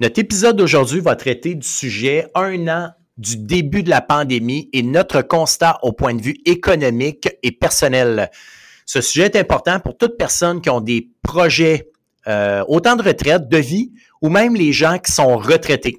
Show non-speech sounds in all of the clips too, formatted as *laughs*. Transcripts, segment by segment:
Notre épisode d'aujourd'hui va traiter du sujet un an du début de la pandémie et notre constat au point de vue économique et personnel. Ce sujet est important pour toute personne qui ont des projets, euh, autant de retraite, de vie, ou même les gens qui sont retraités.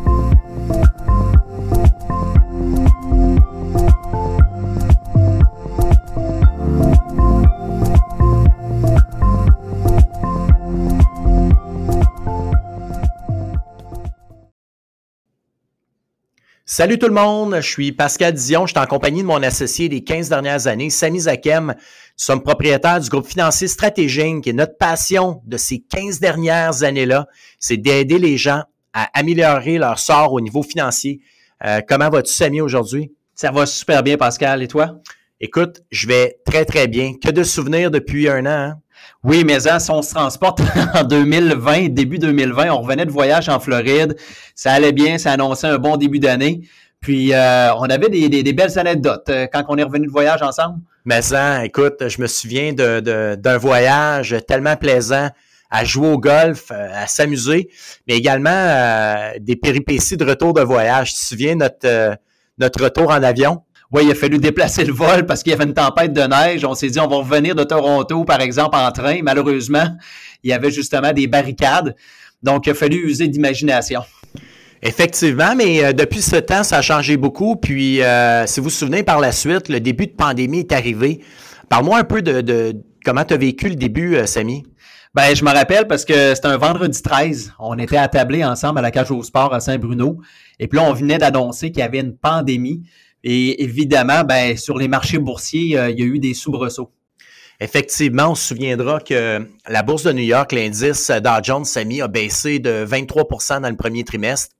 Salut tout le monde, je suis Pascal Dion, je suis en compagnie de mon associé des 15 dernières années, Samy Zakem. Nous sommes propriétaires du groupe financier Stratégique et notre passion de ces 15 dernières années-là, c'est d'aider les gens à améliorer leur sort au niveau financier. Euh, comment vas-tu, Samy, aujourd'hui? Ça va super bien, Pascal. Et toi? Écoute, je vais très, très bien. Que de souvenirs depuis un an. Hein? Oui, mais hein, si on se transporte *laughs* en 2020, début 2020, on revenait de voyage en Floride. Ça allait bien, ça annonçait un bon début d'année. Puis euh, on avait des, belles anecdotes euh, quand on est revenu de voyage ensemble. Mais écoute, je me souviens d'un voyage tellement plaisant à jouer au golf, euh, à s'amuser, mais également des péripéties de retour de voyage. Tu te souviens notre, notre retour en avion? Oui, il a fallu déplacer le vol parce qu'il y avait une tempête de neige. On s'est dit, on va revenir de Toronto, par exemple, en train. Malheureusement, il y avait justement des barricades. Donc, il a fallu user d'imagination. Effectivement, mais euh, depuis ce temps, ça a changé beaucoup. Puis, euh, si vous vous souvenez, par la suite, le début de pandémie est arrivé. Parle-moi un peu de, comment tu as vécu le début, euh, Samy. Ben, je me rappelle parce que c'était un vendredi 13. On était attablés ensemble à la cage au sport à Saint-Bruno. Et puis là, on venait d'annoncer qu'il y avait une pandémie. Et évidemment, ben, sur les marchés boursiers, euh, il y a eu des soubresauts. Effectivement, on se souviendra que la bourse de New York, l'indice Dow Jones Samy a baissé de 23% dans le premier trimestre.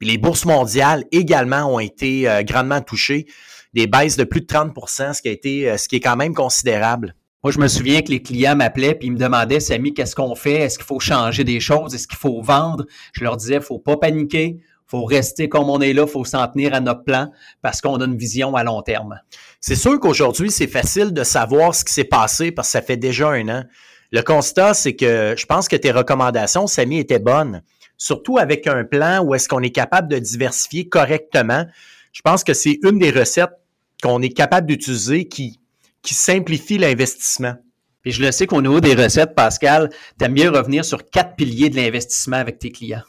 Puis les bourses mondiales également ont été euh, grandement touchées, des baisses de plus de 30% ce qui a été euh, ce qui est quand même considérable. Moi, je me souviens que les clients m'appelaient puis ils me demandaient, Samy, qu'est-ce qu'on fait? Est-ce qu'il faut changer des choses? Est-ce qu'il faut vendre? Je leur disais, faut pas paniquer, faut rester comme on est là, faut s'en tenir à notre plan parce qu'on a une vision à long terme. C'est sûr qu'aujourd'hui, c'est facile de savoir ce qui s'est passé parce que ça fait déjà un an. Le constat, c'est que je pense que tes recommandations, Samy, étaient bonnes. Surtout avec un plan où est-ce qu'on est capable de diversifier correctement. Je pense que c'est une des recettes qu'on est capable d'utiliser qui, qui simplifie l'investissement. Puis je le sais qu'au niveau des recettes, Pascal, tu aimes mieux revenir sur quatre piliers de l'investissement avec tes clients.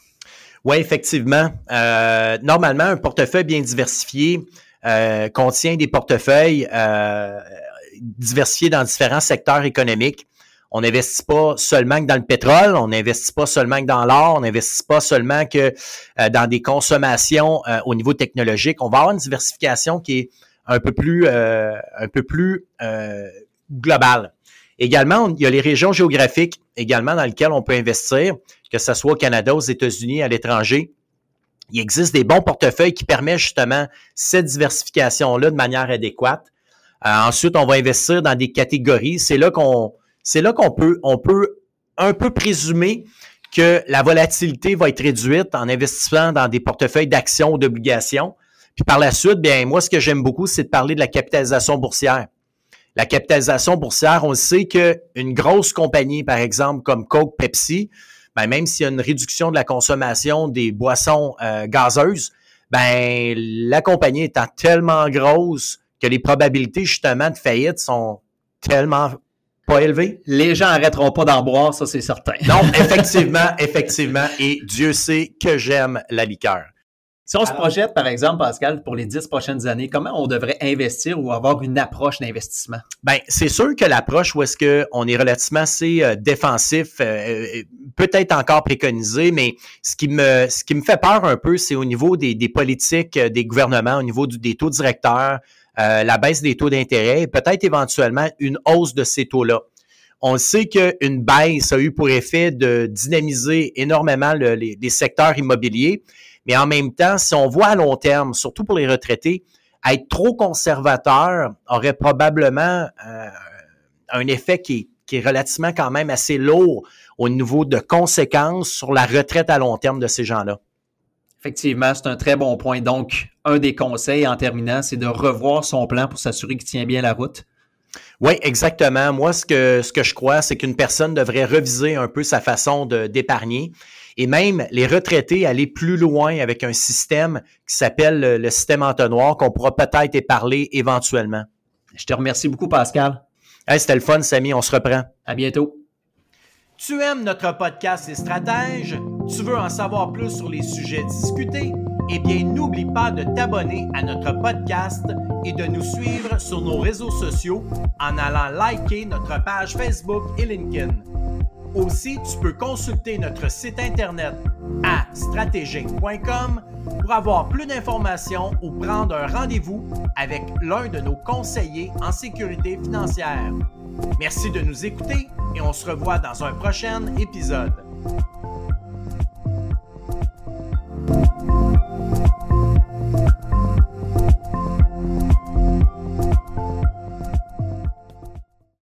Oui, effectivement. Euh, normalement, un portefeuille bien diversifié euh, contient des portefeuilles euh, diversifiés dans différents secteurs économiques. On n'investit pas seulement que dans le pétrole, on n'investit pas seulement que dans l'or, on n'investit pas seulement que dans des consommations au niveau technologique. On va avoir une diversification qui est un peu plus, un peu plus globale. Également, il y a les régions géographiques également dans lesquelles on peut investir, que ce soit au Canada, aux États-Unis, à l'étranger. Il existe des bons portefeuilles qui permettent justement cette diversification-là de manière adéquate. Euh, ensuite, on va investir dans des catégories. C'est là qu'on, c'est là qu'on peut, on peut un peu présumer que la volatilité va être réduite en investissant dans des portefeuilles d'actions ou d'obligations. Puis par la suite, bien, moi, ce que j'aime beaucoup, c'est de parler de la capitalisation boursière la capitalisation boursière, on sait qu'une grosse compagnie, par exemple, comme Coke, Pepsi, ben, même s'il y a une réduction de la consommation des boissons euh, gazeuses, ben, la compagnie étant tellement grosse que les probabilités justement de faillite sont tellement pas élevées. Les gens arrêteront pas d'en boire, ça c'est certain. Non, *laughs* effectivement, effectivement. Et Dieu sait que j'aime la liqueur. Si on se projette, par exemple, Pascal, pour les dix prochaines années, comment on devrait investir ou avoir une approche d'investissement? Ben, c'est sûr que l'approche où est-ce qu'on est relativement assez euh, défensif euh, euh, peut être encore préconisé, mais ce qui me, ce qui me fait peur un peu, c'est au niveau des, des, politiques des gouvernements, au niveau des taux directeurs, la baisse des taux d'intérêt et peut-être éventuellement une hausse de ces taux-là. On sait qu'une baisse a eu pour effet de dynamiser énormément les, secteurs immobiliers, Mais en même temps, si on voit à long terme, surtout pour les retraités, être trop conservateur aurait probablement euh, un effet qui est, relativement quand même assez lourd au niveau de conséquences sur la retraite à long terme de ces gens-là. Effectivement, c'est un très bon point. Donc, un des conseils en terminant, c'est de revoir son plan pour s'assurer qu'il tient bien la route. Oui, exactement. Moi, ce que, ce que je crois, c'est qu'une personne devrait reviser un peu sa façon d'épargner et même les retraités aller plus loin avec un système qui s'appelle le, système entonnoir qu'on pourra peut-être éparler éventuellement. Je te remercie beaucoup, Pascal. C'était le fun, Samy. On se reprend. À bientôt. Tu aimes notre podcast Les Stratèges? Tu veux en savoir plus sur les sujets discutés? Eh bien, n'oublie pas de t'abonner à notre podcast et de nous suivre sur nos réseaux sociaux en allant liker notre page Facebook et LinkedIn. Aussi, tu peux consulter notre site internet à stratégique.com pour avoir plus d'informations ou prendre un rendez-vous avec l'un de nos conseillers en sécurité financière. Merci de nous écouter et on se revoit dans un prochain épisode.